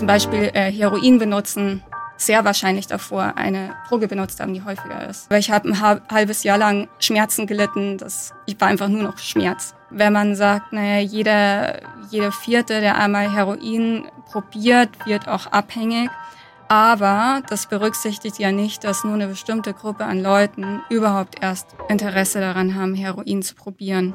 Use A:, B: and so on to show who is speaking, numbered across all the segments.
A: zum Beispiel äh, Heroin benutzen, sehr wahrscheinlich davor eine Droge benutzt haben, die häufiger ist. Weil ich habe ein halbes Jahr lang Schmerzen gelitten, das ich war einfach nur noch Schmerz. Wenn man sagt, naja, jeder, jeder Vierte, der einmal Heroin probiert, wird auch abhängig. Aber das berücksichtigt ja nicht, dass nur eine bestimmte Gruppe an Leuten überhaupt erst Interesse daran haben, Heroin zu probieren.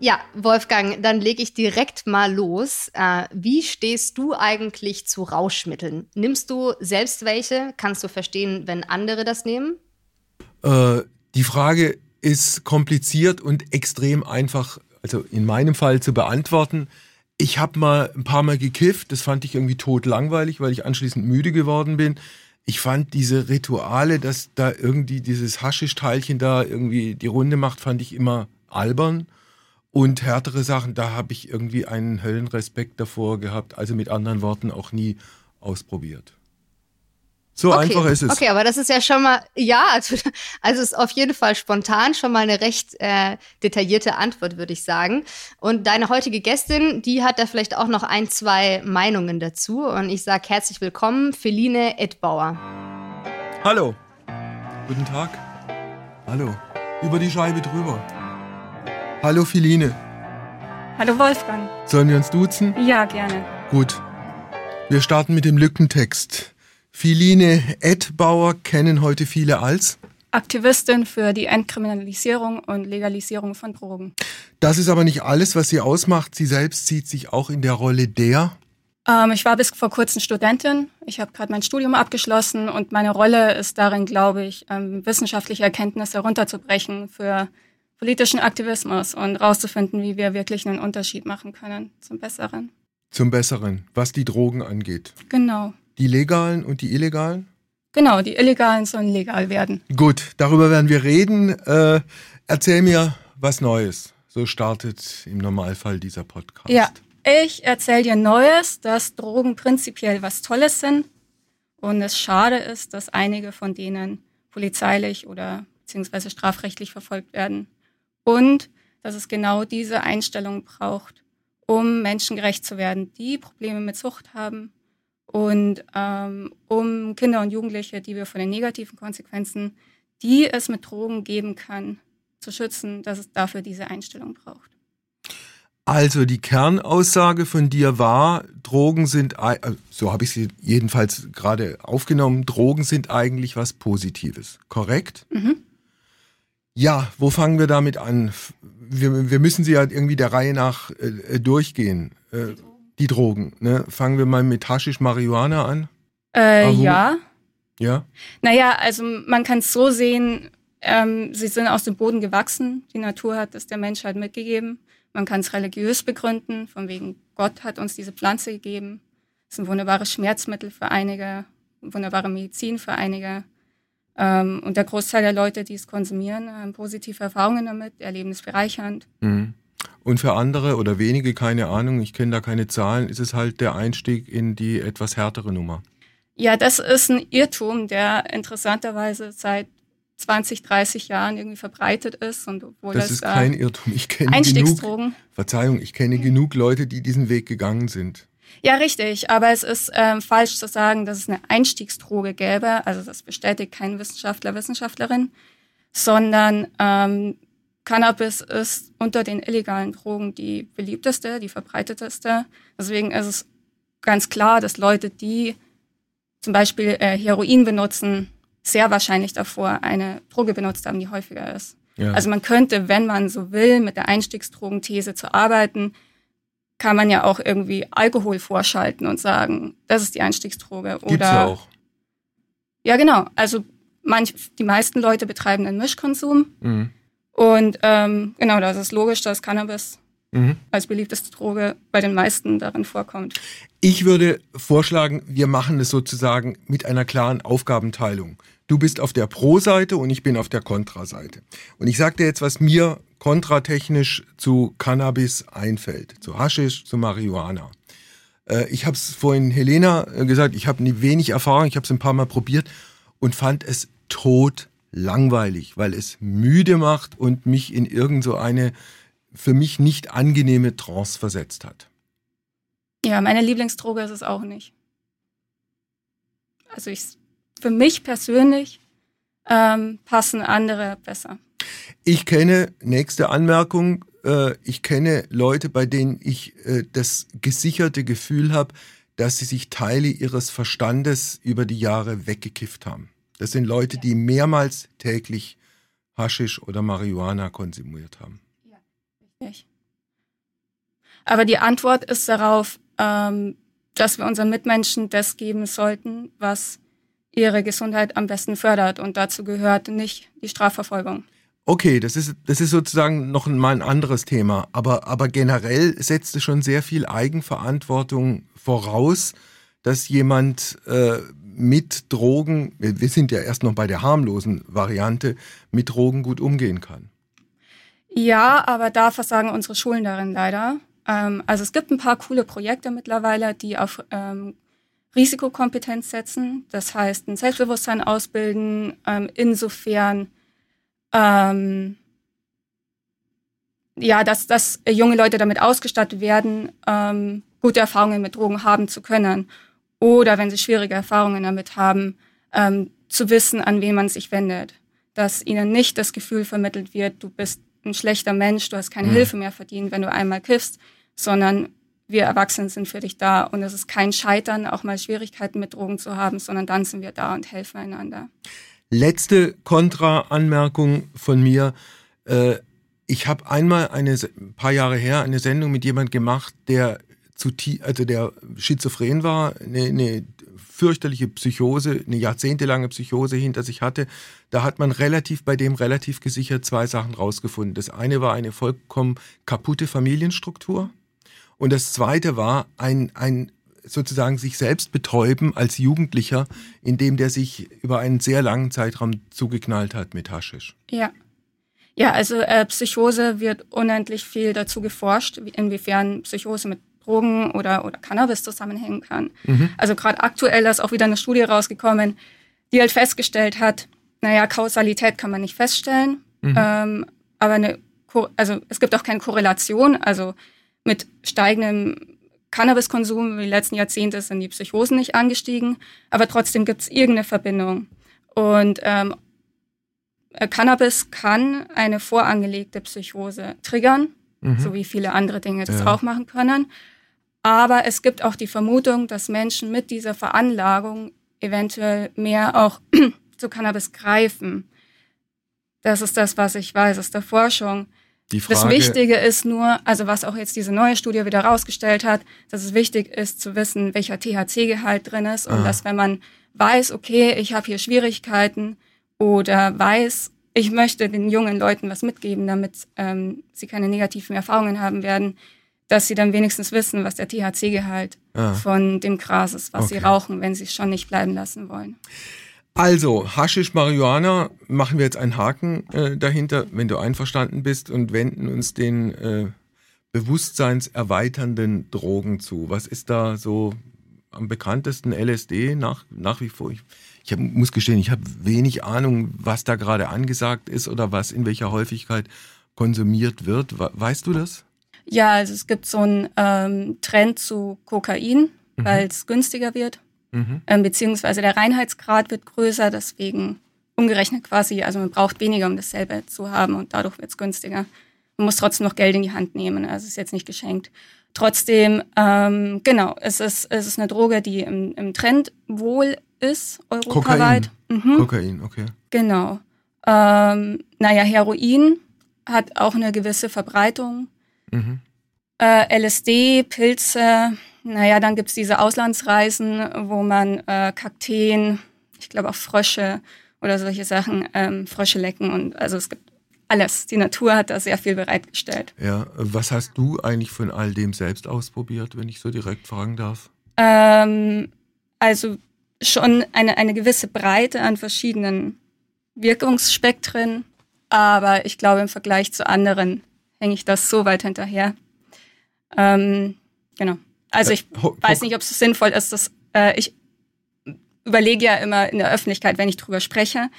B: Ja, Wolfgang, dann lege ich direkt mal los. Äh, wie stehst du eigentlich zu Rauschmitteln? Nimmst du selbst welche? Kannst du verstehen, wenn andere das nehmen?
C: Äh, die Frage ist kompliziert und extrem einfach, also in meinem Fall zu beantworten. Ich habe mal ein paar Mal gekifft, das fand ich irgendwie tot langweilig, weil ich anschließend müde geworden bin. Ich fand diese Rituale, dass da irgendwie dieses Haschischteilchen da irgendwie die Runde macht, fand ich immer albern. Und härtere Sachen, da habe ich irgendwie einen Höllenrespekt davor gehabt. Also mit anderen Worten auch nie ausprobiert. So
B: okay.
C: einfach ist es.
B: Okay, aber das ist ja schon mal, ja, also, also ist auf jeden Fall spontan schon mal eine recht äh, detaillierte Antwort, würde ich sagen. Und deine heutige Gästin, die hat da vielleicht auch noch ein, zwei Meinungen dazu. Und ich sage herzlich willkommen, Feline Edbauer.
C: Hallo. Guten Tag. Hallo. Über die Scheibe drüber. Hallo Philine.
A: Hallo Wolfgang.
C: Sollen wir uns duzen?
A: Ja, gerne.
C: Gut. Wir starten mit dem Lückentext. Philine Edbauer kennen heute viele als
A: Aktivistin für die Entkriminalisierung und Legalisierung von Drogen.
C: Das ist aber nicht alles, was sie ausmacht. Sie selbst sieht sich auch in der Rolle der
A: ähm, ich war bis vor kurzem Studentin. Ich habe gerade mein Studium abgeschlossen und meine Rolle ist darin, glaube ich, ähm, wissenschaftliche Erkenntnisse herunterzubrechen für politischen Aktivismus und rauszufinden, wie wir wirklich einen Unterschied machen können zum Besseren.
C: Zum Besseren, was die Drogen angeht.
A: Genau.
C: Die legalen und die illegalen?
A: Genau, die illegalen sollen legal werden.
C: Gut, darüber werden wir reden. Äh, erzähl mir was Neues. So startet im Normalfall dieser Podcast.
A: Ja, ich erzähle dir Neues, dass Drogen prinzipiell was Tolles sind und es schade ist, dass einige von denen polizeilich oder beziehungsweise strafrechtlich verfolgt werden und dass es genau diese Einstellung braucht, um menschengerecht zu werden, die Probleme mit Sucht haben und ähm, um Kinder und Jugendliche, die wir von den negativen Konsequenzen, die es mit Drogen geben kann, zu schützen, dass es dafür diese Einstellung braucht.
C: Also die Kernaussage von dir war, Drogen sind, äh, so habe ich sie jedenfalls gerade aufgenommen, Drogen sind eigentlich was Positives, korrekt? Mhm. Ja, wo fangen wir damit an? Wir, wir müssen sie ja irgendwie der Reihe nach äh, äh durchgehen. Äh, die Drogen. Ne? Fangen wir mal mit Haschisch Marihuana an.
A: Äh, ja.
C: Ja.
A: Naja, also man kann es so sehen, ähm, sie sind aus dem Boden gewachsen. Die Natur hat es der Menschheit mitgegeben. Man kann es religiös begründen, von wegen Gott hat uns diese Pflanze gegeben. Es ist ein wunderbares Schmerzmittel für einige, wunderbare Medizin für einige. Ähm, und der Großteil der Leute, die es konsumieren, haben positive Erfahrungen damit, erleben es bereichernd.
C: Mhm. Und für andere oder wenige, keine Ahnung, ich kenne da keine Zahlen, ist es halt der Einstieg in die etwas härtere Nummer.
A: Ja, das ist ein Irrtum, der interessanterweise seit 20, 30 Jahren irgendwie verbreitet ist. Und obwohl
C: das,
A: das
C: ist kein Irrtum. Ich kenne
A: Einstiegsdrogen.
C: Genug, Verzeihung, ich kenne genug Leute, die diesen Weg gegangen sind.
A: Ja, richtig. Aber es ist ähm, falsch zu sagen, dass es eine Einstiegsdroge gäbe. Also das bestätigt kein Wissenschaftler, Wissenschaftlerin, sondern ähm, Cannabis ist unter den illegalen Drogen die beliebteste, die verbreiteteste. Deswegen ist es ganz klar, dass Leute, die zum Beispiel äh, Heroin benutzen, sehr wahrscheinlich davor eine Droge benutzt haben, die häufiger ist. Ja. Also man könnte, wenn man so will, mit der Einstiegsdrogenthese zu arbeiten, kann man ja auch irgendwie Alkohol vorschalten und sagen, das ist die Einstiegsdroge.
C: Gibt's ja auch.
A: Ja, genau. Also manch, die meisten Leute betreiben einen Mischkonsum. Mhm. Und ähm, genau, das ist logisch, dass Cannabis mhm. als beliebteste Droge bei den meisten darin vorkommt.
C: Ich würde vorschlagen, wir machen es sozusagen mit einer klaren Aufgabenteilung. Du bist auf der Pro-Seite und ich bin auf der Kontra-Seite. Und ich sage dir jetzt, was mir kontratechnisch zu Cannabis einfällt, zu Haschisch, zu Marihuana. Äh, ich habe es vorhin Helena äh, gesagt, ich habe wenig Erfahrung, ich habe es ein paar Mal probiert und fand es tot langweilig, weil es müde macht und mich in irgend so eine für mich nicht angenehme Trance versetzt hat.
A: Ja, meine Lieblingsdroge ist es auch nicht. Also ich, für mich persönlich ähm, passen andere besser.
C: Ich kenne, nächste Anmerkung, äh, ich kenne Leute, bei denen ich äh, das gesicherte Gefühl habe, dass sie sich Teile ihres Verstandes über die Jahre weggekifft haben. Das sind Leute, die mehrmals täglich Haschisch oder Marihuana konsumiert haben. Ja,
A: richtig. Aber die Antwort ist darauf, ähm, dass wir unseren Mitmenschen das geben sollten, was ihre Gesundheit am besten fördert. Und dazu gehört nicht die Strafverfolgung.
C: Okay, das ist, das ist sozusagen noch mal ein anderes Thema. Aber, aber generell setzt es schon sehr viel Eigenverantwortung voraus, dass jemand äh, mit Drogen, wir sind ja erst noch bei der harmlosen Variante, mit Drogen gut umgehen kann.
A: Ja, aber da versagen unsere Schulen darin leider. Ähm, also es gibt ein paar coole Projekte mittlerweile, die auf ähm, Risikokompetenz setzen. Das heißt, ein Selbstbewusstsein ausbilden, ähm, insofern ähm, ja, dass, dass junge Leute damit ausgestattet werden, ähm, gute Erfahrungen mit Drogen haben zu können. Oder wenn sie schwierige Erfahrungen damit haben, ähm, zu wissen, an wen man sich wendet. Dass ihnen nicht das Gefühl vermittelt wird, du bist ein schlechter Mensch, du hast keine mhm. Hilfe mehr verdient, wenn du einmal kiffst, sondern wir Erwachsenen sind für dich da und es ist kein Scheitern, auch mal Schwierigkeiten mit Drogen zu haben, sondern dann sind wir da und helfen einander.
C: Letzte Kontra-Anmerkung von mir. Äh, ich habe einmal eine ein paar Jahre her eine Sendung mit jemand gemacht, der zu also der schizophren war, eine, eine fürchterliche Psychose, eine jahrzehntelange Psychose hinter sich hatte. Da hat man relativ bei dem relativ gesichert zwei Sachen rausgefunden. Das eine war eine vollkommen kaputte Familienstruktur und das zweite war ein ein sozusagen sich selbst betäuben als Jugendlicher, indem der sich über einen sehr langen Zeitraum zugeknallt hat mit Haschisch.
A: Ja. Ja, also äh, Psychose wird unendlich viel dazu geforscht, inwiefern Psychose mit Drogen oder, oder Cannabis zusammenhängen kann. Mhm. Also gerade aktuell ist auch wieder eine Studie rausgekommen, die halt festgestellt hat, naja, Kausalität kann man nicht feststellen, mhm. ähm, aber eine, also es gibt auch keine Korrelation, also mit steigendem Cannabiskonsum in den letzten Jahrzehnten sind die Psychosen nicht angestiegen, aber trotzdem gibt es irgendeine Verbindung. Und ähm, äh, Cannabis kann eine vorangelegte Psychose triggern, mhm. so wie viele andere Dinge das ja. auch machen können. Aber es gibt auch die Vermutung, dass Menschen mit dieser Veranlagung eventuell mehr auch zu Cannabis greifen. Das ist das, was ich weiß aus der Forschung. Die Frage, das Wichtige ist nur, also was auch jetzt diese neue Studie wieder rausgestellt hat, dass es wichtig ist zu wissen, welcher THC-Gehalt drin ist und ah. dass wenn man weiß, okay, ich habe hier Schwierigkeiten oder weiß, ich möchte den jungen Leuten was mitgeben, damit ähm, sie keine negativen Erfahrungen haben werden, dass sie dann wenigstens wissen, was der THC-Gehalt ah. von dem Gras ist, was okay. sie rauchen, wenn sie es schon nicht bleiben lassen wollen.
C: Also, Haschisch Marihuana, machen wir jetzt einen Haken äh, dahinter, wenn du einverstanden bist, und wenden uns den äh, bewusstseinserweiternden Drogen zu. Was ist da so am bekanntesten LSD nach, nach wie vor? Ich, ich hab, muss gestehen, ich habe wenig Ahnung, was da gerade angesagt ist oder was in welcher Häufigkeit konsumiert wird. Weißt du das?
A: Ja, also es gibt so einen ähm, Trend zu Kokain, mhm. weil es günstiger wird. Mhm. Ähm, beziehungsweise der Reinheitsgrad wird größer, deswegen umgerechnet quasi, also man braucht weniger, um dasselbe zu haben und dadurch wird es günstiger. Man muss trotzdem noch Geld in die Hand nehmen, also es ist jetzt nicht geschenkt. Trotzdem, ähm, genau, es ist, es ist eine Droge, die im, im Trend wohl ist, europaweit.
C: Kokain, mhm. Kokain okay.
A: Genau. Ähm, naja, Heroin hat auch eine gewisse Verbreitung. Mhm. Äh, LSD, Pilze, naja, dann gibt's diese Auslandsreisen, wo man äh, Kakteen, ich glaube auch Frösche oder solche Sachen, ähm, Frösche lecken und also es gibt alles. Die Natur hat da sehr viel bereitgestellt.
C: Ja, was hast du eigentlich von all dem selbst ausprobiert, wenn ich so direkt fragen darf?
A: Ähm, also schon eine, eine gewisse Breite an verschiedenen Wirkungsspektren, aber ich glaube, im Vergleich zu anderen hänge ich das so weit hinterher. Ähm, genau. Also ich weiß nicht, ob es sinnvoll ist, dass äh, ich überlege ja immer in der Öffentlichkeit, wenn ich drüber spreche.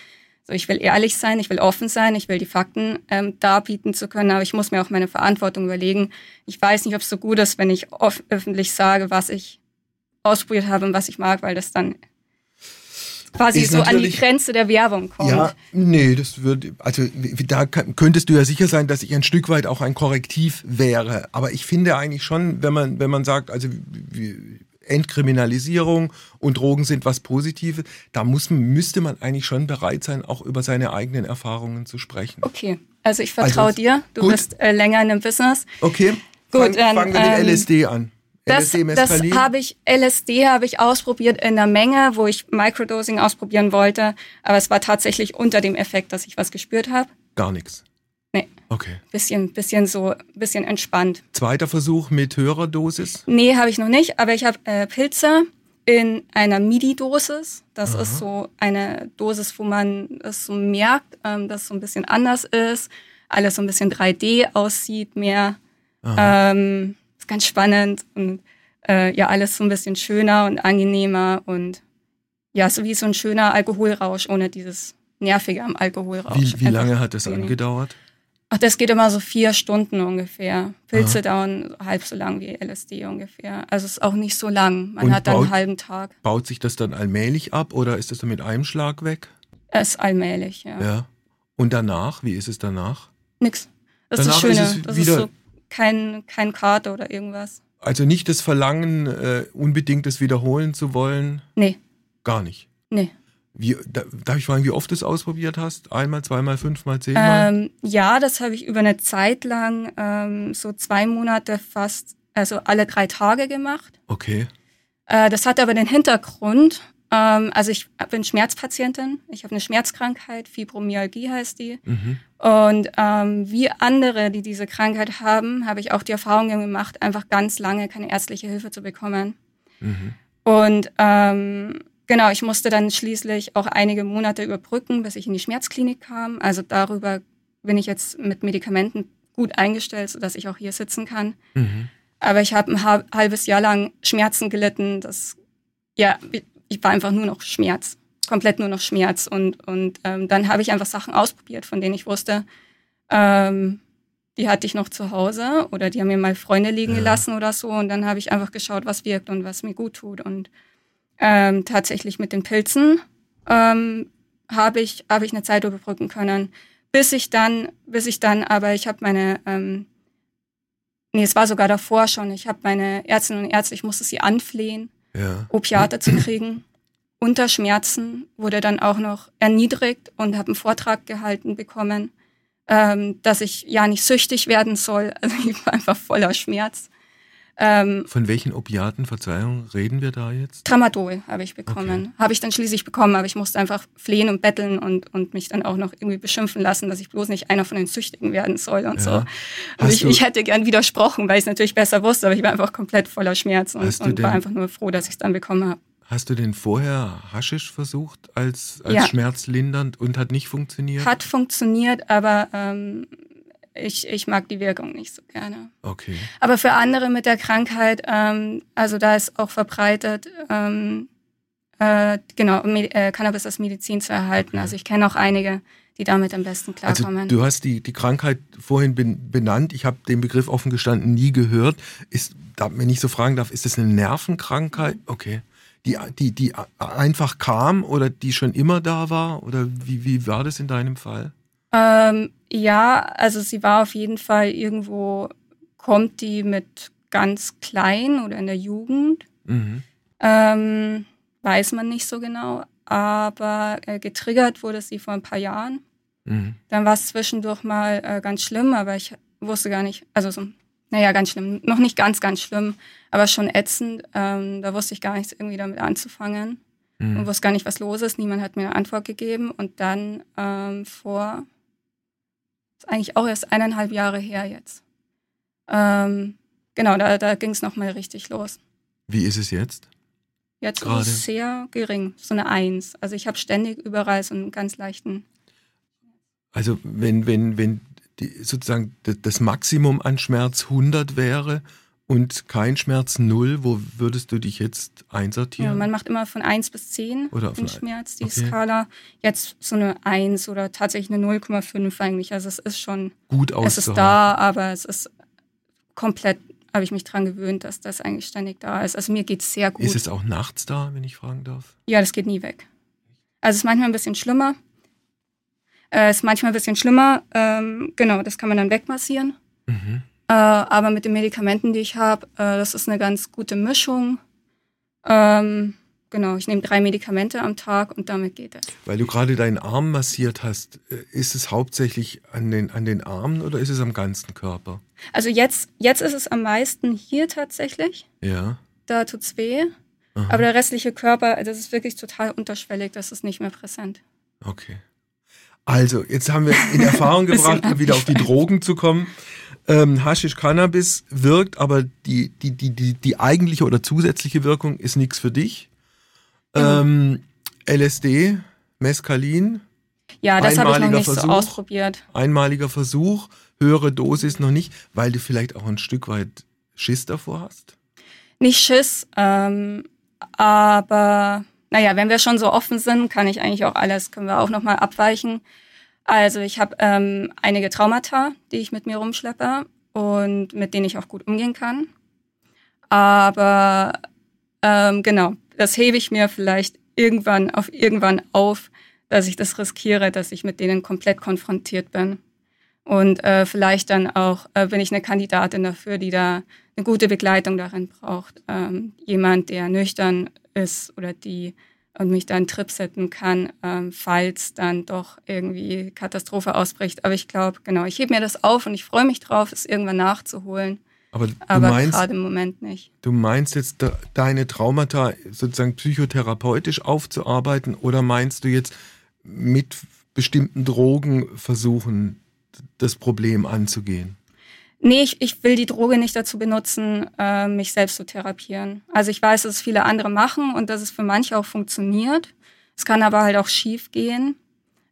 A: So, ich will ehrlich sein, ich will offen sein, ich will die Fakten ähm, darbieten zu können, aber ich muss mir auch meine Verantwortung überlegen. Ich weiß nicht, ob es so gut ist, wenn ich öffentlich sage, was ich ausprobiert habe und was ich mag, weil das dann quasi so an die Grenze der Werbung kommt. Ja,
C: nee, das würde, also da könntest du ja sicher sein, dass ich ein Stück weit auch ein Korrektiv wäre. Aber ich finde eigentlich schon, wenn man, wenn man sagt, also Entkriminalisierung und Drogen sind was Positives, da muss, müsste man eigentlich schon bereit sein, auch über seine eigenen Erfahrungen zu sprechen.
A: Okay, also ich vertraue also, dir, du gut. bist äh, länger in dem Business.
C: Okay, gut, Fang, fangen wir mit ähm, LSD an.
A: Das, das habe ich, LSD habe ich ausprobiert in einer Menge, wo ich Microdosing ausprobieren wollte, aber es war tatsächlich unter dem Effekt, dass ich was gespürt habe.
C: Gar nichts.
A: Nee.
C: Okay.
A: Bisschen, bisschen so, bisschen entspannt.
C: Zweiter Versuch mit höherer Dosis?
A: Nee, habe ich noch nicht, aber ich habe äh, Pilze in einer MIDI-Dosis. Das Aha. ist so eine Dosis, wo man es so merkt, ähm, dass es so ein bisschen anders ist, alles so ein bisschen 3D aussieht, mehr. Ähm, ganz spannend und äh, ja, alles so ein bisschen schöner und angenehmer und ja, so wie so ein schöner Alkoholrausch ohne dieses nervige am Alkoholrausch.
C: Wie, wie lange hat das angedauert?
A: Ach, das geht immer so vier Stunden ungefähr. Pilze Aha. dauern halb so lang wie LSD ungefähr. Also es ist auch nicht so lang. Man und hat dann baut, einen halben Tag.
C: Baut sich das dann allmählich ab oder ist das dann mit einem Schlag weg?
A: Es ist allmählich, ja.
C: Ja. Und danach, wie ist es danach?
A: Nix. Das danach ist das Schöne. Ist das ist so kein, kein Kater oder irgendwas.
C: Also nicht das Verlangen, äh, unbedingt das wiederholen zu wollen?
A: Nee.
C: Gar nicht?
A: Nee.
C: Wie, da, darf ich fragen, wie oft du es ausprobiert hast? Einmal, zweimal, fünfmal, zehnmal?
A: Ähm, ja, das habe ich über eine Zeit lang, ähm, so zwei Monate fast, also alle drei Tage gemacht.
C: Okay.
A: Äh, das hat aber den Hintergrund, ähm, also ich bin Schmerzpatientin, ich habe eine Schmerzkrankheit, Fibromyalgie heißt die. Mhm. Und ähm, wie andere, die diese Krankheit haben, habe ich auch die Erfahrung gemacht, einfach ganz lange keine ärztliche Hilfe zu bekommen. Mhm. Und ähm, genau, ich musste dann schließlich auch einige Monate überbrücken, bis ich in die Schmerzklinik kam. Also darüber bin ich jetzt mit Medikamenten gut eingestellt, sodass ich auch hier sitzen kann. Mhm. Aber ich habe ein halbes Jahr lang Schmerzen gelitten. Das, ja, ich war einfach nur noch Schmerz komplett nur noch Schmerz. Und, und ähm, dann habe ich einfach Sachen ausprobiert, von denen ich wusste, ähm, die hatte ich noch zu Hause oder die haben mir mal Freunde liegen ja. gelassen oder so. Und dann habe ich einfach geschaut, was wirkt und was mir gut tut. Und ähm, tatsächlich mit den Pilzen ähm, habe ich, hab ich eine Zeit überbrücken können. Bis ich dann, bis ich dann, aber ich habe meine, ähm, nee, es war sogar davor schon, ich habe meine Ärztinnen und Ärzte, ich musste sie anflehen, ja. Opiate zu kriegen unter Schmerzen, wurde dann auch noch erniedrigt und habe einen Vortrag gehalten bekommen, ähm, dass ich ja nicht süchtig werden soll. Also ich war einfach voller Schmerz.
C: Ähm, Von welchen Opiaten, Verzeihung, reden wir da jetzt?
A: Tramadol habe ich bekommen. Okay. Habe ich dann schließlich bekommen, aber ich musste einfach flehen und betteln und, und mich dann auch noch irgendwie beschimpfen lassen, dass ich bloß nicht einer von den Süchtigen werden soll und ja. so. Und ich, ich, hätte gern widersprochen, weil ich es natürlich besser wusste, aber ich war einfach komplett voller Schmerz und, und war einfach nur froh, dass ich es dann bekommen habe.
C: Hast du denn vorher Haschisch versucht als, als ja. schmerzlindernd und hat nicht funktioniert?
A: Hat funktioniert, aber ähm, ich, ich mag die Wirkung nicht so gerne.
C: Okay.
A: Aber für andere mit der Krankheit, ähm, also da ist auch verbreitet, ähm, äh, genau, äh, Cannabis als Medizin zu erhalten. Okay. Also ich kenne auch einige, die damit am besten also klarkommen.
C: Also du hast die, die Krankheit vorhin benannt. Ich habe den Begriff offen gestanden nie gehört. Ist, wenn ich so fragen darf, ist das eine Nervenkrankheit? Okay die, die, die einfach kam oder die schon immer da war? Oder wie, wie war das in deinem Fall?
A: Ähm, ja, also sie war auf jeden Fall irgendwo, kommt die mit ganz klein oder in der Jugend. Mhm. Ähm, weiß man nicht so genau. Aber äh, getriggert wurde sie vor ein paar Jahren. Mhm. Dann war es zwischendurch mal äh, ganz schlimm, aber ich wusste gar nicht, also so naja, ganz schlimm. Noch nicht ganz, ganz schlimm, aber schon ätzend. Ähm, da wusste ich gar nichts irgendwie damit anzufangen mhm. und wusste gar nicht, was los ist. Niemand hat mir eine Antwort gegeben. Und dann ähm, vor Ist eigentlich auch erst eineinhalb Jahre her jetzt. Ähm, genau, da, da ging es nochmal richtig los.
C: Wie ist es jetzt?
A: Jetzt Gerade. ist es sehr gering, so eine Eins. Also ich habe ständig überall so einen ganz leichten.
C: Also wenn, wenn, wenn die, sozusagen das Maximum an Schmerz 100 wäre und kein Schmerz 0, wo würdest du dich jetzt einsortieren?
A: Ja, man macht immer von 1 bis 10 oder den Schmerz, die okay. Skala. Jetzt so eine 1 oder tatsächlich eine 0,5 eigentlich. Also es ist schon
C: gut
A: Es ist da, aber es ist komplett habe ich mich daran gewöhnt, dass das eigentlich ständig da ist. Also mir geht es sehr gut.
C: Ist es auch nachts da, wenn ich fragen darf?
A: Ja, das geht nie weg. Also es ist manchmal ein bisschen schlimmer. Es äh, ist manchmal ein bisschen schlimmer. Ähm, genau, das kann man dann wegmassieren. Mhm. Äh, aber mit den Medikamenten, die ich habe, äh, das ist eine ganz gute Mischung. Ähm, Genau, ich nehme drei Medikamente am Tag und damit geht es.
C: Weil du gerade deinen Arm massiert hast, äh, ist es hauptsächlich an den, an den Armen oder ist es am ganzen Körper?
A: Also jetzt, jetzt ist es am meisten hier tatsächlich.
C: Ja.
A: Da tut es weh. Aha. Aber der restliche Körper, das ist wirklich total unterschwellig, das ist nicht mehr präsent.
C: Okay. Also, jetzt haben wir in Erfahrung gebracht, wieder auf die Drogen zu kommen. Ähm, Haschisch Cannabis wirkt, aber die, die, die, die, die eigentliche oder zusätzliche Wirkung ist nichts für dich. Ähm, LSD, Mescalin.
A: Ja, das habe ich noch nicht Versuch, so ausprobiert.
C: Einmaliger Versuch, höhere Dosis noch nicht, weil du vielleicht auch ein Stück weit Schiss davor hast?
A: Nicht Schiss, ähm, aber naja, wenn wir schon so offen sind, kann ich eigentlich auch alles, können wir auch nochmal abweichen. Also ich habe ähm, einige Traumata, die ich mit mir rumschleppe und mit denen ich auch gut umgehen kann. Aber ähm, genau, das hebe ich mir vielleicht irgendwann auf irgendwann auf, dass ich das riskiere, dass ich mit denen komplett konfrontiert bin. Und äh, vielleicht dann auch äh, bin ich eine Kandidatin dafür, die da eine gute Begleitung darin braucht. Ähm, jemand, der nüchtern ist oder die und mich dann Trip setzen kann, ähm, falls dann doch irgendwie Katastrophe ausbricht. Aber ich glaube, genau, ich hebe mir das auf und ich freue mich drauf, es irgendwann nachzuholen.
C: Aber, du
A: Aber
C: meinst,
A: gerade im Moment nicht.
C: Du meinst jetzt de, deine Traumata sozusagen psychotherapeutisch aufzuarbeiten oder meinst du jetzt mit bestimmten Drogen versuchen, das Problem anzugehen?
A: Nee, ich, ich will die Droge nicht dazu benutzen, äh, mich selbst zu therapieren. Also ich weiß, dass es viele andere machen und dass es für manche auch funktioniert. Es kann aber halt auch schief gehen.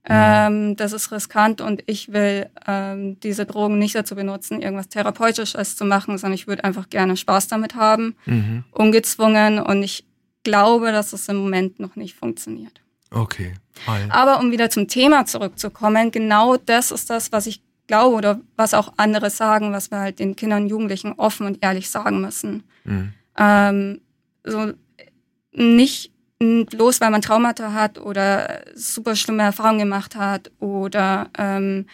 A: Ähm, das ist riskant und ich will ähm, diese Drogen nicht dazu benutzen, irgendwas Therapeutisches zu machen, sondern ich würde einfach gerne Spaß damit haben, mhm. ungezwungen und ich glaube, dass es im Moment noch nicht funktioniert.
C: Okay.
A: Hi. Aber um wieder zum Thema zurückzukommen, genau das ist das, was ich glaube oder was auch andere sagen, was wir halt den Kindern und Jugendlichen offen und ehrlich sagen müssen. Mhm. Ähm, so nicht bloß weil man Traumata hat oder super schlimme Erfahrungen gemacht hat oder ähm,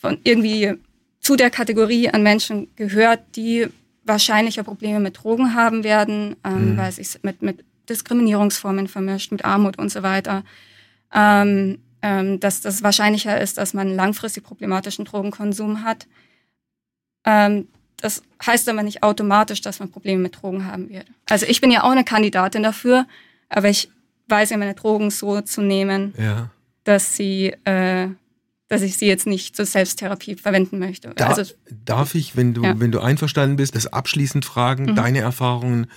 A: von irgendwie zu der Kategorie an Menschen gehört, die wahrscheinlicher Probleme mit Drogen haben werden, ähm, mhm. weil es sich mit, mit Diskriminierungsformen vermischt, mit Armut und so weiter. Ähm, ähm, dass das wahrscheinlicher ist, dass man langfristig problematischen Drogenkonsum hat. Ähm, das heißt aber nicht automatisch, dass man Probleme mit Drogen haben wird. Also ich bin ja auch eine Kandidatin dafür, aber ich weiß ja meine Drogen so zu nehmen,
C: ja.
A: dass sie, äh, dass ich sie jetzt nicht zur Selbsttherapie verwenden möchte.
C: Da, also, darf ich, wenn du, ja. wenn du einverstanden bist, das abschließend fragen, mhm. deine Erfahrungen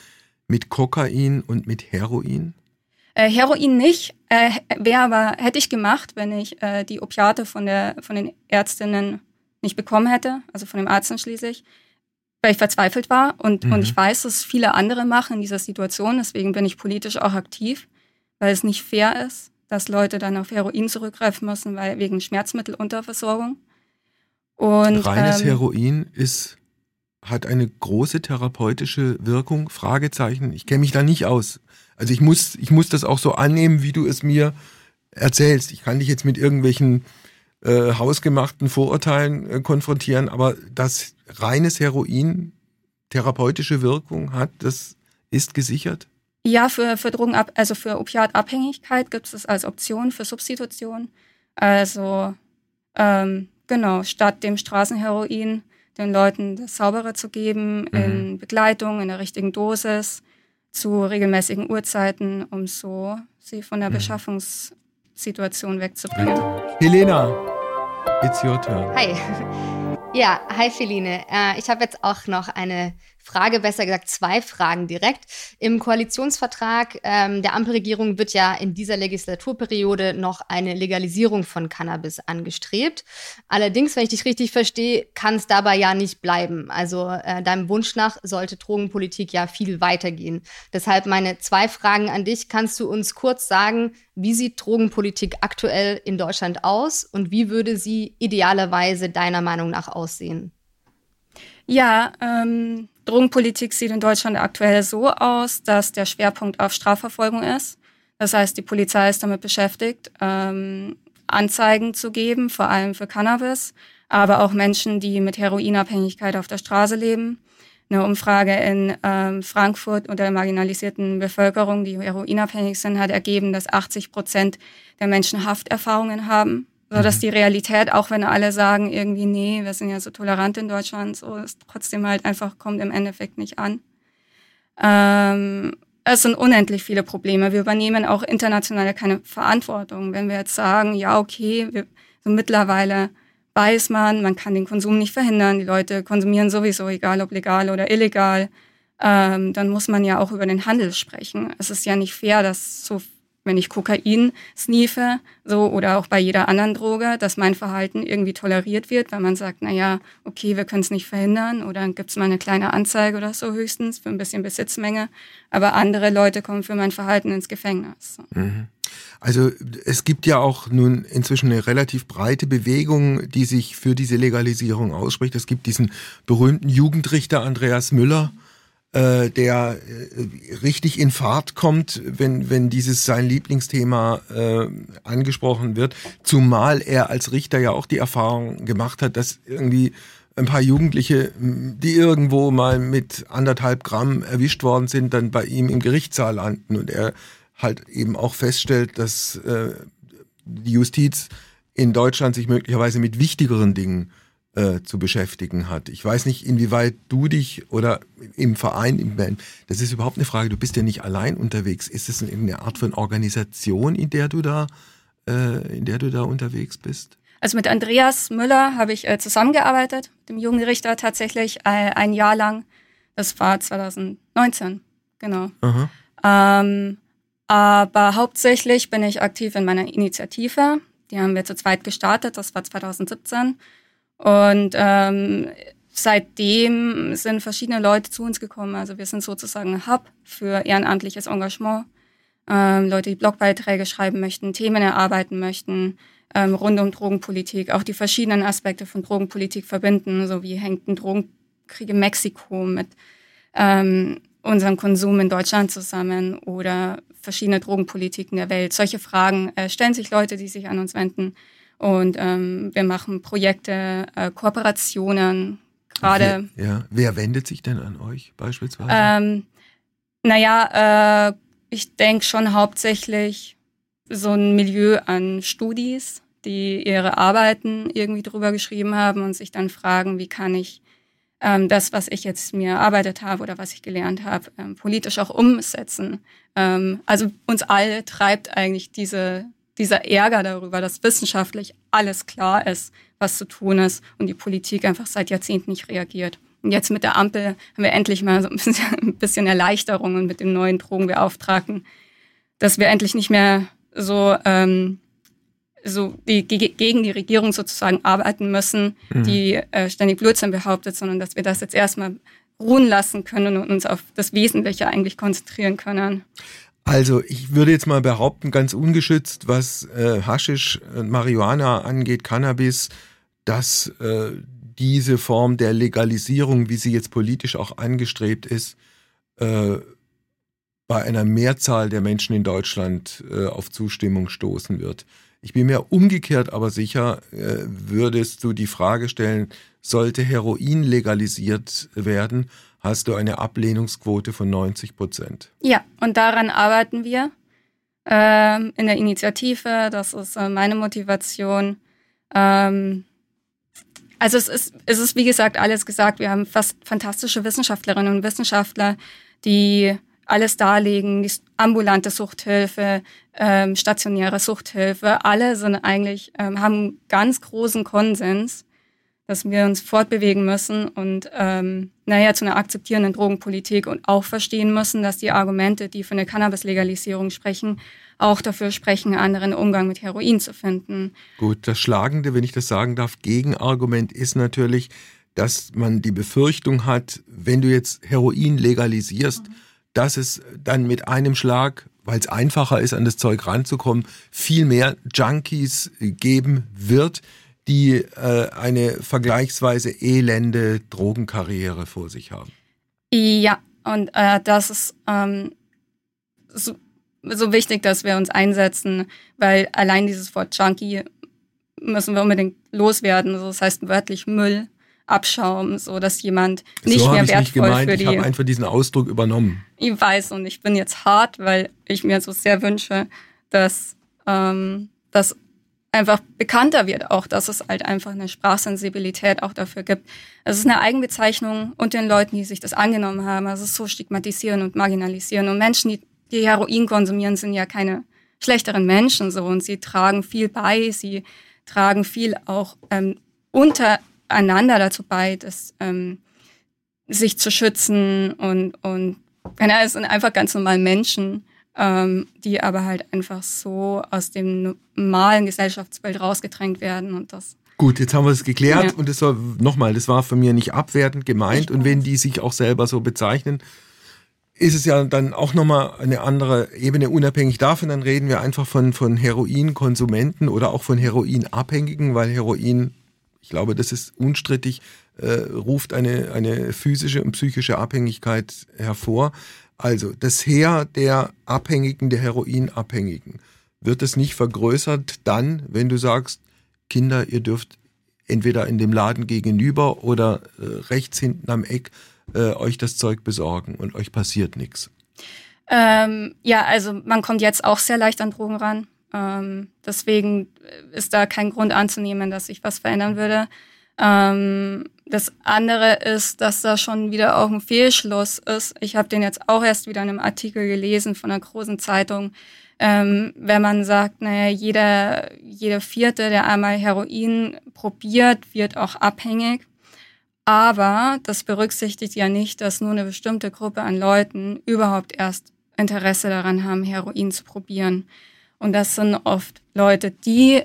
C: mit Kokain und mit Heroin?
A: Äh, Heroin nicht, äh, wäre aber, hätte ich gemacht, wenn ich äh, die Opiate von, der, von den Ärztinnen nicht bekommen hätte, also von dem Arzt schließlich weil ich verzweifelt war und, mhm. und ich weiß, dass viele andere machen in dieser Situation. Deswegen bin ich politisch auch aktiv, weil es nicht fair ist, dass Leute dann auf Heroin zurückgreifen müssen, weil wegen Schmerzmittelunterversorgung.
C: Und, Reines ähm, Heroin ist, hat eine große therapeutische Wirkung? Fragezeichen. Ich kenne mich da nicht aus. Also ich muss, ich muss das auch so annehmen, wie du es mir erzählst. Ich kann dich jetzt mit irgendwelchen äh, hausgemachten Vorurteilen äh, konfrontieren, aber dass reines Heroin therapeutische Wirkung hat, das ist gesichert?
A: Ja, für, für Drogenab also für Opiatabhängigkeit gibt es als Option für Substitution. Also ähm, genau, statt dem Straßenheroin den Leuten das Saubere zu geben, mhm. in Begleitung, in der richtigen Dosis, zu regelmäßigen Uhrzeiten, um so sie von der mhm. Beschaffungssituation wegzubringen.
C: Helena, It's your turn.
B: Hi. Ja, hi Feline. Äh, ich habe jetzt auch noch eine Frage, besser gesagt zwei Fragen direkt. Im Koalitionsvertrag ähm, der Ampelregierung wird ja in dieser Legislaturperiode noch eine Legalisierung von Cannabis angestrebt. Allerdings, wenn ich dich richtig verstehe, kann es dabei ja nicht bleiben. Also äh, deinem Wunsch nach sollte Drogenpolitik ja viel weitergehen. Deshalb meine zwei Fragen an dich. Kannst du uns kurz sagen, wie sieht Drogenpolitik aktuell in Deutschland aus und wie würde sie idealerweise deiner Meinung nach aussehen?
A: Ja, ähm, Drogenpolitik sieht in Deutschland aktuell so aus, dass der Schwerpunkt auf Strafverfolgung ist. Das heißt, die Polizei ist damit beschäftigt, ähm, Anzeigen zu geben, vor allem für Cannabis, aber auch Menschen, die mit Heroinabhängigkeit auf der Straße leben. Eine Umfrage in ähm, Frankfurt unter der marginalisierten Bevölkerung, die heroinabhängig sind, hat ergeben, dass 80 Prozent der Menschen Hafterfahrungen haben so dass mhm. die Realität, auch wenn alle sagen irgendwie, nee, wir sind ja so tolerant in Deutschland, so ist trotzdem halt einfach, kommt im Endeffekt nicht an. Ähm, es sind unendlich viele Probleme. Wir übernehmen auch international keine Verantwortung. Wenn wir jetzt sagen, ja, okay, wir, so mittlerweile weiß man, man kann den Konsum nicht verhindern, die Leute konsumieren sowieso, egal ob legal oder illegal, ähm, dann muss man ja auch über den Handel sprechen. Es ist ja nicht fair, dass so wenn ich Kokain sniefe, so oder auch bei jeder anderen Droge, dass mein Verhalten irgendwie toleriert wird, weil man sagt, na ja, okay, wir können es nicht verhindern oder gibt es mal eine kleine Anzeige oder so höchstens für ein bisschen Besitzmenge, aber andere Leute kommen für mein Verhalten ins Gefängnis.
C: Mhm. Also es gibt ja auch nun inzwischen eine relativ breite Bewegung, die sich für diese Legalisierung ausspricht. Es gibt diesen berühmten Jugendrichter Andreas Müller, äh, der äh, richtig in Fahrt kommt, wenn, wenn dieses sein Lieblingsthema äh, angesprochen wird. Zumal er als Richter ja auch die Erfahrung gemacht hat, dass irgendwie ein paar Jugendliche, die irgendwo mal mit anderthalb Gramm erwischt worden sind, dann bei ihm im Gerichtssaal landen und er halt eben auch feststellt, dass äh, die Justiz in Deutschland sich möglicherweise mit wichtigeren Dingen äh, zu beschäftigen hat. Ich weiß nicht, inwieweit du dich oder im Verein, im Band, das ist überhaupt eine Frage, du bist ja nicht allein unterwegs. Ist es eine Art von Organisation, in der du da, äh, in der du da unterwegs bist?
A: Also mit Andreas Müller habe ich äh, zusammengearbeitet, dem Jugendrichter tatsächlich äh, ein Jahr lang. Das war 2019, genau. Ähm, aber hauptsächlich bin ich aktiv in meiner Initiative. Die haben wir zu zweit gestartet, das war 2017. Und ähm, seitdem sind verschiedene Leute zu uns gekommen. Also wir sind sozusagen ein Hub für ehrenamtliches Engagement. Ähm, Leute, die Blogbeiträge schreiben möchten, Themen erarbeiten möchten, ähm, rund um Drogenpolitik, auch die verschiedenen Aspekte von Drogenpolitik verbinden, so wie hängt ein Drogenkrieg in Mexiko mit ähm, unserem Konsum in Deutschland zusammen oder verschiedene Drogenpolitiken der Welt. Solche Fragen äh, stellen sich Leute, die sich an uns wenden. Und ähm, wir machen Projekte, äh, Kooperationen, gerade.
C: Ja, wer wendet sich denn an euch beispielsweise?
A: Ähm, naja, äh, ich denke schon hauptsächlich so ein Milieu an Studis, die ihre Arbeiten irgendwie drüber geschrieben haben und sich dann fragen, wie kann ich ähm, das, was ich jetzt mir erarbeitet habe oder was ich gelernt habe, ähm, politisch auch umsetzen. Ähm, also uns alle treibt eigentlich diese dieser Ärger darüber, dass wissenschaftlich alles klar ist, was zu tun ist und die Politik einfach seit Jahrzehnten nicht reagiert. Und jetzt mit der Ampel haben wir endlich mal so ein bisschen, ein bisschen Erleichterung und mit dem neuen Drogenbeauftragten, dass wir endlich nicht mehr so, ähm, so die, gegen die Regierung sozusagen arbeiten müssen, mhm. die äh, ständig Blödsinn behauptet, sondern dass wir das jetzt erstmal ruhen lassen können und uns auf das Wesentliche eigentlich konzentrieren können.
C: Also ich würde jetzt mal behaupten, ganz ungeschützt, was äh, Haschisch, Marihuana angeht, Cannabis, dass äh, diese Form der Legalisierung, wie sie jetzt politisch auch angestrebt ist, äh, bei einer Mehrzahl der Menschen in Deutschland äh, auf Zustimmung stoßen wird. Ich bin mir umgekehrt aber sicher, äh, würdest du die Frage stellen, sollte Heroin legalisiert werden, hast du eine Ablehnungsquote von 90 Prozent.
A: Ja, und daran arbeiten wir ähm, in der Initiative. Das ist äh, meine Motivation. Ähm, also es ist, es ist, wie gesagt, alles gesagt. Wir haben fast fantastische Wissenschaftlerinnen und Wissenschaftler, die alles darlegen, die ambulante Suchthilfe, ähm, stationäre Suchthilfe, alle sind eigentlich, ähm, haben ganz großen Konsens, dass wir uns fortbewegen müssen und ähm, naja, zu einer akzeptierenden Drogenpolitik und auch verstehen müssen, dass die Argumente, die für eine Cannabis-Legalisierung sprechen, auch dafür sprechen, einen anderen Umgang mit Heroin zu finden.
C: Gut, das Schlagende, wenn ich das sagen darf, Gegenargument ist natürlich, dass man die Befürchtung hat, wenn du jetzt Heroin legalisierst, mhm. Dass es dann mit einem Schlag, weil es einfacher ist, an das Zeug ranzukommen, viel mehr Junkies geben wird, die äh, eine vergleichsweise elende Drogenkarriere vor sich haben.
A: Ja, und äh, das ist ähm, so, so wichtig, dass wir uns einsetzen, weil allein dieses Wort Junkie müssen wir unbedingt loswerden. Also das heißt wörtlich Müll, Abschaum, so dass jemand nicht
C: so
A: mehr wertvoll
C: nicht
A: für die.
C: Ich habe einfach diesen Ausdruck übernommen.
A: Ich weiß und ich bin jetzt hart, weil ich mir so sehr wünsche, dass ähm, das einfach bekannter wird, auch dass es halt einfach eine Sprachsensibilität auch dafür gibt. Es ist eine Eigenbezeichnung unter den Leuten, die sich das angenommen haben. Also es ist so stigmatisieren und marginalisieren. Und Menschen, die, die Heroin konsumieren, sind ja keine schlechteren Menschen so und sie tragen viel bei, sie tragen viel auch ähm, untereinander dazu bei, dass ähm, sich zu schützen und und ja, es sind einfach ganz normal Menschen ähm, die aber halt einfach so aus dem normalen Gesellschaftsbild rausgedrängt werden und das.
C: Gut, jetzt haben wir es geklärt ja. und das war nochmal, das war von mir nicht abwertend gemeint und wenn die sich auch selber so bezeichnen, ist es ja dann auch nochmal eine andere Ebene. Unabhängig davon, dann reden wir einfach von, von Heroinkonsumenten oder auch von Heroinabhängigen, weil Heroin, ich glaube, das ist unstrittig, äh, ruft eine, eine physische und psychische Abhängigkeit hervor. Also das Heer der Abhängigen, der Heroinabhängigen, wird es nicht vergrößert dann, wenn du sagst, Kinder, ihr dürft entweder in dem Laden gegenüber oder äh, rechts hinten am Eck äh, euch das Zeug besorgen und euch passiert nichts.
A: Ähm, ja, also man kommt jetzt auch sehr leicht an Drogen ran. Ähm, deswegen ist da kein Grund anzunehmen, dass sich was verändern würde. Ähm, das andere ist, dass da schon wieder auch ein Fehlschluss ist. Ich habe den jetzt auch erst wieder in einem Artikel gelesen von einer großen Zeitung. Ähm, wenn man sagt, naja, jeder, jeder Vierte, der einmal Heroin probiert, wird auch abhängig. Aber das berücksichtigt ja nicht, dass nur eine bestimmte Gruppe an Leuten überhaupt erst Interesse daran haben, Heroin zu probieren. Und das sind oft Leute, die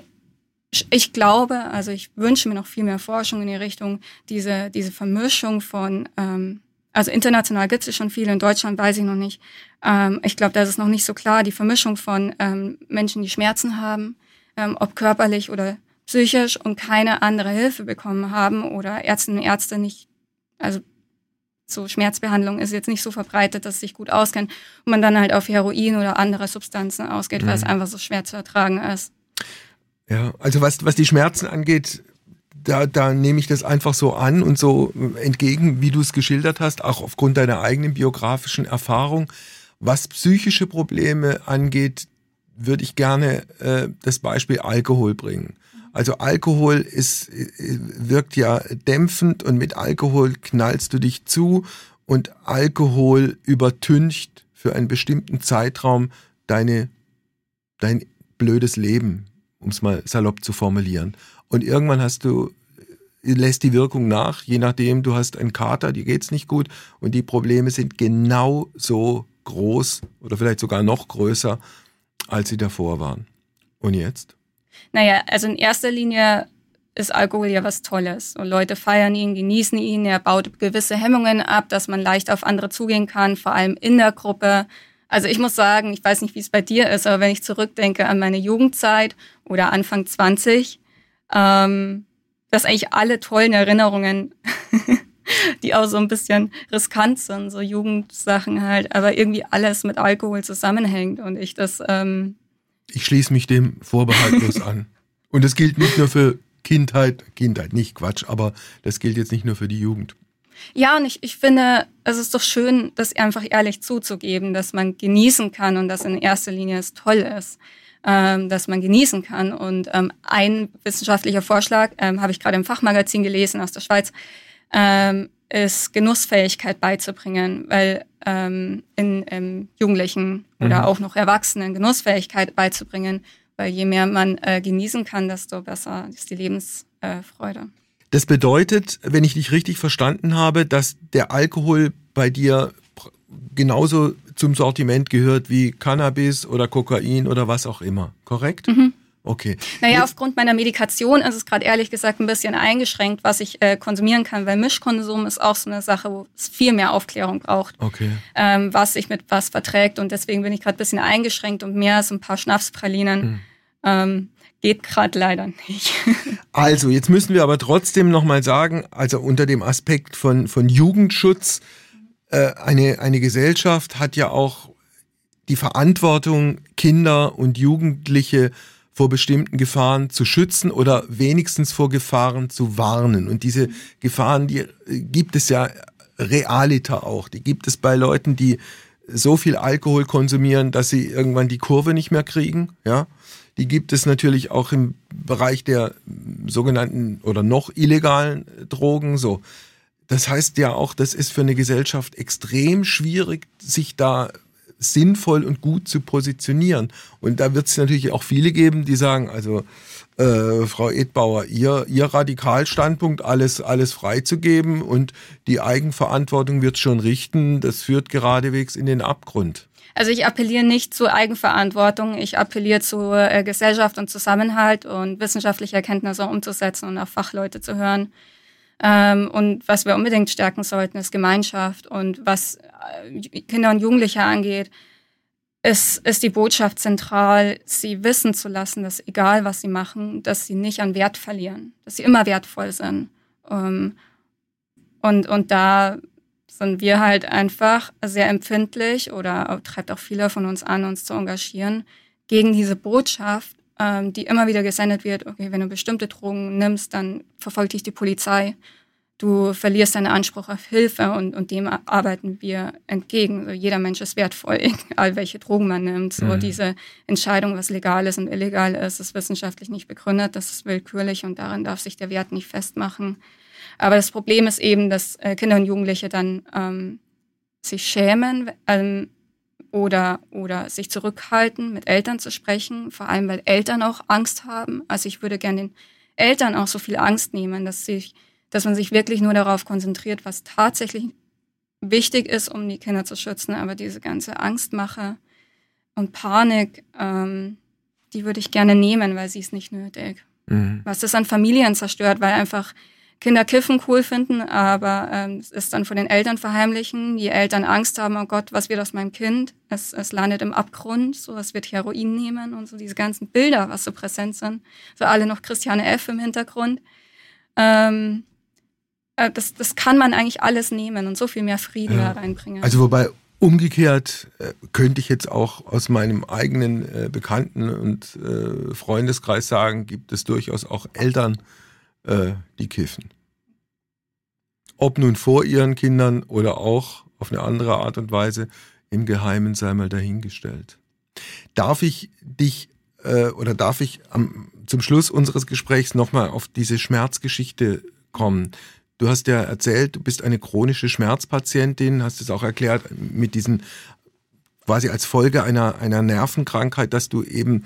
A: ich glaube, also ich wünsche mir noch viel mehr Forschung in die Richtung, diese, diese Vermischung von, ähm, also international gibt es schon viele, in Deutschland weiß ich noch nicht. Ähm, ich glaube, das ist noch nicht so klar, die Vermischung von ähm, Menschen, die Schmerzen haben, ähm, ob körperlich oder psychisch und keine andere Hilfe bekommen haben oder Ärztinnen und Ärzte nicht, also so Schmerzbehandlung ist jetzt nicht so verbreitet, dass sie sich gut auskennen und man dann halt auf Heroin oder andere Substanzen ausgeht, mhm. weil es mhm. einfach so schwer zu ertragen ist.
C: Ja, also was, was die Schmerzen angeht, da, da nehme ich das einfach so an und so entgegen, wie du es geschildert hast, auch aufgrund deiner eigenen biografischen Erfahrung. Was psychische Probleme angeht, würde ich gerne äh, das Beispiel Alkohol bringen. Also Alkohol ist, äh, wirkt ja dämpfend und mit Alkohol knallst du dich zu und Alkohol übertüncht für einen bestimmten Zeitraum deine, dein blödes Leben, um es mal salopp zu formulieren. Und irgendwann hast du, lässt die Wirkung nach, je nachdem, du hast einen Kater, dir geht's nicht gut und die Probleme sind genau so groß oder vielleicht sogar noch größer, als sie davor waren. Und jetzt?
A: Naja, also in erster Linie ist Alkohol ja was Tolles. Und Leute feiern ihn, genießen ihn, er baut gewisse Hemmungen ab, dass man leicht auf andere zugehen kann, vor allem in der Gruppe. Also ich muss sagen, ich weiß nicht, wie es bei dir ist, aber wenn ich zurückdenke an meine Jugendzeit oder Anfang 20, ähm, das eigentlich alle tollen Erinnerungen, die auch so ein bisschen riskant sind, so Jugendsachen halt, aber irgendwie alles mit Alkohol zusammenhängt und ich das. Ähm
C: ich schließe mich dem vorbehaltlos an. Und das gilt nicht nur für Kindheit, Kindheit, nicht Quatsch, aber das gilt jetzt nicht nur für die Jugend.
A: Ja, und ich, ich finde, es ist doch schön, das einfach ehrlich zuzugeben, dass man genießen kann und dass in erster Linie es toll ist, ähm, dass man genießen kann. Und ähm, ein wissenschaftlicher Vorschlag ähm, habe ich gerade im Fachmagazin gelesen aus der Schweiz, ähm, ist Genussfähigkeit beizubringen, weil ähm, in ähm, Jugendlichen oder mhm. auch noch Erwachsenen Genussfähigkeit beizubringen, weil je mehr man äh, genießen kann, desto besser ist die Lebensfreude. Äh,
C: das bedeutet, wenn ich dich richtig verstanden habe, dass der Alkohol bei dir genauso zum Sortiment gehört wie Cannabis oder Kokain oder was auch immer, korrekt? Mhm. Okay.
A: Naja, aufgrund meiner Medikation ist es gerade ehrlich gesagt ein bisschen eingeschränkt, was ich äh, konsumieren kann, weil Mischkonsum ist auch so eine Sache, wo es viel mehr Aufklärung braucht,
C: okay.
A: ähm, was sich mit was verträgt. Und deswegen bin ich gerade ein bisschen eingeschränkt und mehr als ein paar Schnapspralinen mhm. ähm, geht gerade leider nicht.
C: also, jetzt müssen wir aber trotzdem nochmal sagen, also unter dem Aspekt von, von Jugendschutz, äh, eine, eine Gesellschaft hat ja auch die Verantwortung, Kinder und Jugendliche vor bestimmten Gefahren zu schützen oder wenigstens vor Gefahren zu warnen. Und diese Gefahren, die gibt es ja realiter auch. Die gibt es bei Leuten, die so viel Alkohol konsumieren, dass sie irgendwann die Kurve nicht mehr kriegen. Ja, die gibt es natürlich auch im Bereich der sogenannten oder noch illegalen Drogen. So, das heißt ja auch, das ist für eine Gesellschaft extrem schwierig, sich da sinnvoll und gut zu positionieren. Und da wird es natürlich auch viele geben, die sagen, also äh, Frau Edbauer, ihr, ihr Radikalstandpunkt, alles, alles freizugeben und die Eigenverantwortung wird schon richten, das führt geradewegs in den Abgrund.
A: Also ich appelliere nicht zur Eigenverantwortung, ich appelliere zu äh, Gesellschaft und Zusammenhalt und wissenschaftliche Erkenntnisse umzusetzen und auf Fachleute zu hören. Ähm, und was wir unbedingt stärken sollten, ist Gemeinschaft. Und was äh, Kinder und Jugendliche angeht, ist, ist die Botschaft zentral, sie wissen zu lassen, dass egal was sie machen, dass sie nicht an Wert verlieren, dass sie immer wertvoll sind. Ähm, und, und da sind wir halt einfach sehr empfindlich oder treibt auch viele von uns an, uns zu engagieren gegen diese Botschaft, ähm, die immer wieder gesendet wird, okay, wenn du bestimmte Drogen nimmst, dann verfolgt dich die Polizei. Du verlierst deinen Anspruch auf Hilfe und, und dem arbeiten wir entgegen. So, jeder Mensch ist wertvoll, egal welche Drogen man nimmt. So mhm. diese Entscheidung, was legal ist und illegal ist, ist wissenschaftlich nicht begründet, das ist willkürlich und daran darf sich der Wert nicht festmachen. Aber das Problem ist eben, dass äh, Kinder und Jugendliche dann ähm, sich schämen, ähm, oder, oder sich zurückhalten, mit Eltern zu sprechen, vor allem weil Eltern auch Angst haben. Also ich würde gerne den Eltern auch so viel Angst nehmen, dass, sich, dass man sich wirklich nur darauf konzentriert, was tatsächlich wichtig ist, um die Kinder zu schützen. Aber diese ganze Angstmache und Panik, ähm, die würde ich gerne nehmen, weil sie ist nicht nötig. Mhm. Was das an Familien zerstört, weil einfach Kinder Kiffen cool finden, aber ähm, es dann von den Eltern verheimlichen. Die Eltern Angst haben, oh Gott, was wird aus meinem Kind? Es, es landet im Abgrund, so es wird Heroin nehmen und so diese ganzen Bilder, was so präsent sind. So alle noch Christiane F. im Hintergrund. Ähm, äh, das, das kann man eigentlich alles nehmen und so viel mehr Frieden ja. da reinbringen.
C: Also wobei Umgekehrt äh, könnte ich jetzt auch aus meinem eigenen äh, Bekannten- und äh, Freundeskreis sagen, gibt es durchaus auch Eltern, äh, die kiffen. Ob nun vor ihren Kindern oder auch auf eine andere Art und Weise, im Geheimen sei mal dahingestellt. Darf ich dich äh, oder darf ich am, zum Schluss unseres Gesprächs nochmal auf diese Schmerzgeschichte kommen? Du hast ja erzählt, du bist eine chronische Schmerzpatientin, hast es auch erklärt mit diesen quasi als Folge einer, einer Nervenkrankheit, dass du eben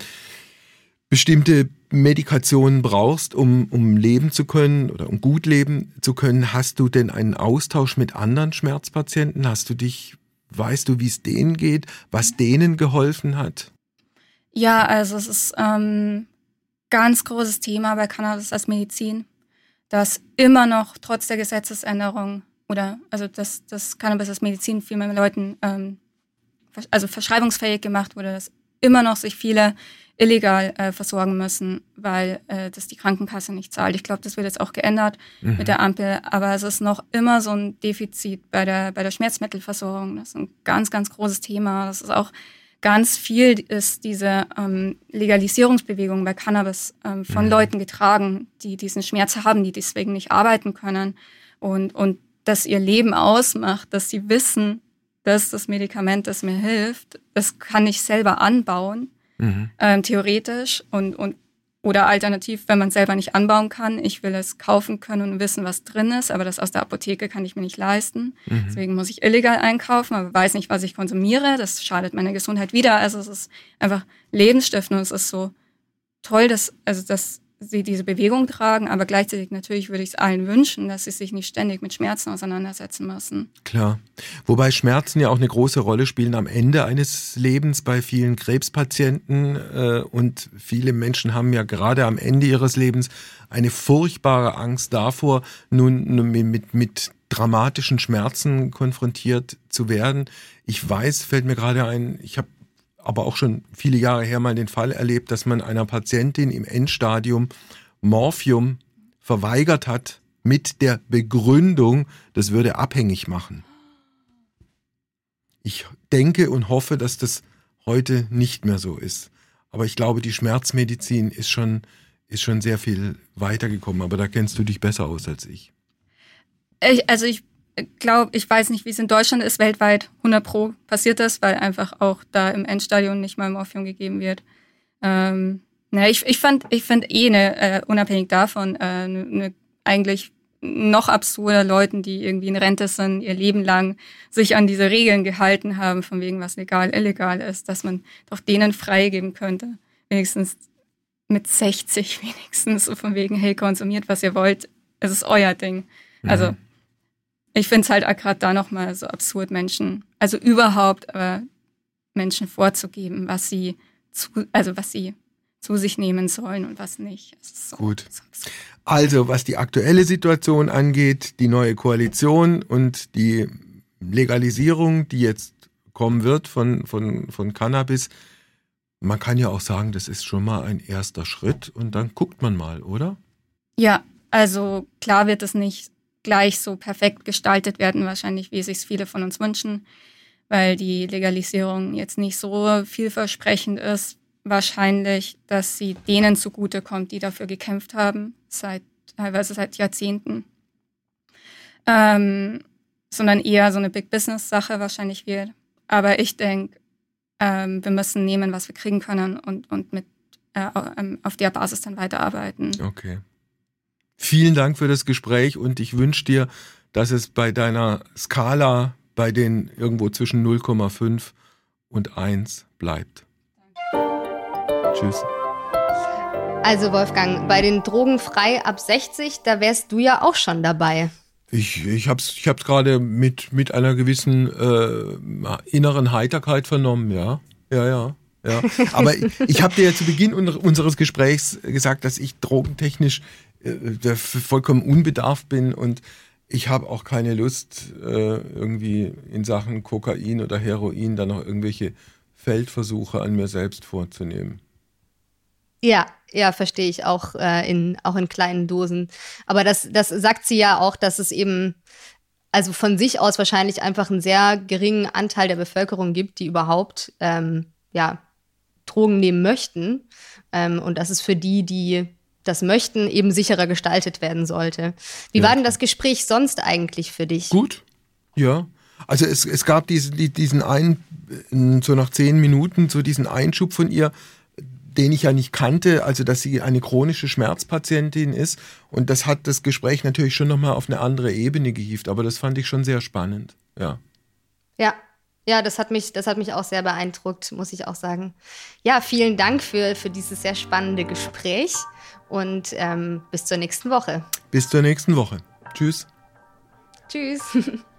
C: bestimmte Medikationen brauchst, um, um leben zu können oder um gut leben zu können, hast du denn einen Austausch mit anderen Schmerzpatienten? Hast du dich, weißt du, wie es denen geht, was denen geholfen hat?
A: Ja, also es ist ähm, ganz großes Thema bei Cannabis als Medizin, dass immer noch trotz der Gesetzesänderung oder also dass das Cannabis als Medizin viel mehr Leuten ähm, also verschreibungsfähig gemacht wurde, dass immer noch sich viele illegal äh, versorgen müssen, weil äh, das die Krankenkasse nicht zahlt. Ich glaube, das wird jetzt auch geändert mhm. mit der Ampel, aber es ist noch immer so ein Defizit bei der, bei der Schmerzmittelversorgung. Das ist ein ganz, ganz großes Thema. Das ist auch ganz viel ist diese ähm, Legalisierungsbewegung bei Cannabis ähm, von mhm. Leuten getragen, die diesen Schmerz haben, die deswegen nicht arbeiten können und, und das ihr Leben ausmacht, dass sie wissen, dass das Medikament, das mir hilft, das kann ich selber anbauen mhm. ähm, theoretisch und, und Oder alternativ, wenn man es selber nicht anbauen kann, ich will es kaufen können und wissen, was drin ist, aber das aus der Apotheke kann ich mir nicht leisten. Mhm. Deswegen muss ich illegal einkaufen, aber weiß nicht, was ich konsumiere. Das schadet meiner Gesundheit wieder. Also es ist einfach Lebensstiftend und es ist so toll, dass, also dass sie diese Bewegung tragen, aber gleichzeitig natürlich würde ich es allen wünschen, dass sie sich nicht ständig mit Schmerzen auseinandersetzen müssen.
C: Klar. Wobei Schmerzen ja auch eine große Rolle spielen am Ende eines Lebens bei vielen Krebspatienten äh, und viele Menschen haben ja gerade am Ende ihres Lebens eine furchtbare Angst davor, nun mit, mit dramatischen Schmerzen konfrontiert zu werden. Ich weiß, fällt mir gerade ein, ich habe aber auch schon viele Jahre her mal den Fall erlebt, dass man einer Patientin im Endstadium Morphium verweigert hat mit der Begründung, das würde abhängig machen. Ich denke und hoffe, dass das heute nicht mehr so ist. Aber ich glaube, die Schmerzmedizin ist schon, ist schon sehr viel weitergekommen. Aber da kennst du dich besser aus als ich.
A: ich also ich glaube, ich weiß nicht, wie es in Deutschland ist, weltweit 100 Pro passiert das, weil einfach auch da im Endstadion nicht mal Morphium gegeben wird. Ähm, na, ich, ich fand, ich fand eh eine, äh, unabhängig davon, äh, ne, ne, eigentlich noch absurder Leuten, die irgendwie in Rente sind, ihr Leben lang sich an diese Regeln gehalten haben, von wegen was legal, illegal ist, dass man doch denen freigeben könnte. Wenigstens mit 60 wenigstens, so von wegen, hey, konsumiert, was ihr wollt, es ist euer Ding. Also mhm ich finde es halt gerade da nochmal so absurd, Menschen, also überhaupt äh, Menschen vorzugeben, was sie zu, also was sie zu sich nehmen sollen und was nicht.
C: So, Gut. So also, was die aktuelle Situation angeht, die neue Koalition und die Legalisierung, die jetzt kommen wird von, von, von Cannabis, man kann ja auch sagen, das ist schon mal ein erster Schritt und dann guckt man mal, oder?
A: Ja, also klar wird es nicht gleich so perfekt gestaltet werden, wahrscheinlich, wie sich viele von uns wünschen, weil die Legalisierung jetzt nicht so vielversprechend ist. Wahrscheinlich, dass sie denen zugutekommt, die dafür gekämpft haben, seit teilweise seit Jahrzehnten. Ähm, sondern eher so eine Big Business Sache wahrscheinlich wird. Aber ich denke, ähm, wir müssen nehmen, was wir kriegen können und, und mit äh, ähm, auf der Basis dann weiterarbeiten.
C: Okay. Vielen Dank für das Gespräch und ich wünsche dir, dass es bei deiner Skala bei den irgendwo zwischen 0,5 und 1 bleibt. Tschüss.
B: Also Wolfgang, bei den Drogen frei ab 60, da wärst du ja auch schon dabei.
C: Ich, ich habe es ich hab's gerade mit, mit einer gewissen äh, inneren Heiterkeit vernommen, ja. Ja, ja. Ja, aber ich habe dir ja zu Beginn unseres Gesprächs gesagt, dass ich drogentechnisch äh, vollkommen unbedarft bin und ich habe auch keine Lust, äh, irgendwie in Sachen Kokain oder Heroin dann noch irgendwelche Feldversuche an mir selbst vorzunehmen.
B: Ja, ja, verstehe ich auch, äh, in, auch in kleinen Dosen. Aber das, das sagt sie ja auch, dass es eben also von sich aus wahrscheinlich einfach einen sehr geringen Anteil der Bevölkerung gibt, die überhaupt ähm, ja, Drogen nehmen möchten. Ähm, und das ist für die, die das Möchten eben sicherer gestaltet werden sollte. Wie ja. war denn das Gespräch sonst eigentlich für dich?
C: Gut, ja. Also es, es gab diesen, diesen einen, so nach zehn Minuten, so diesen Einschub von ihr, den ich ja nicht kannte, also dass sie eine chronische Schmerzpatientin ist. Und das hat das Gespräch natürlich schon nochmal auf eine andere Ebene gehievt, aber das fand ich schon sehr spannend, ja.
B: Ja, ja, das hat mich, das hat mich auch sehr beeindruckt, muss ich auch sagen. Ja, vielen Dank für, für dieses sehr spannende Gespräch und ähm, bis zur nächsten Woche.
C: Bis zur nächsten Woche. Tschüss.
B: Tschüss.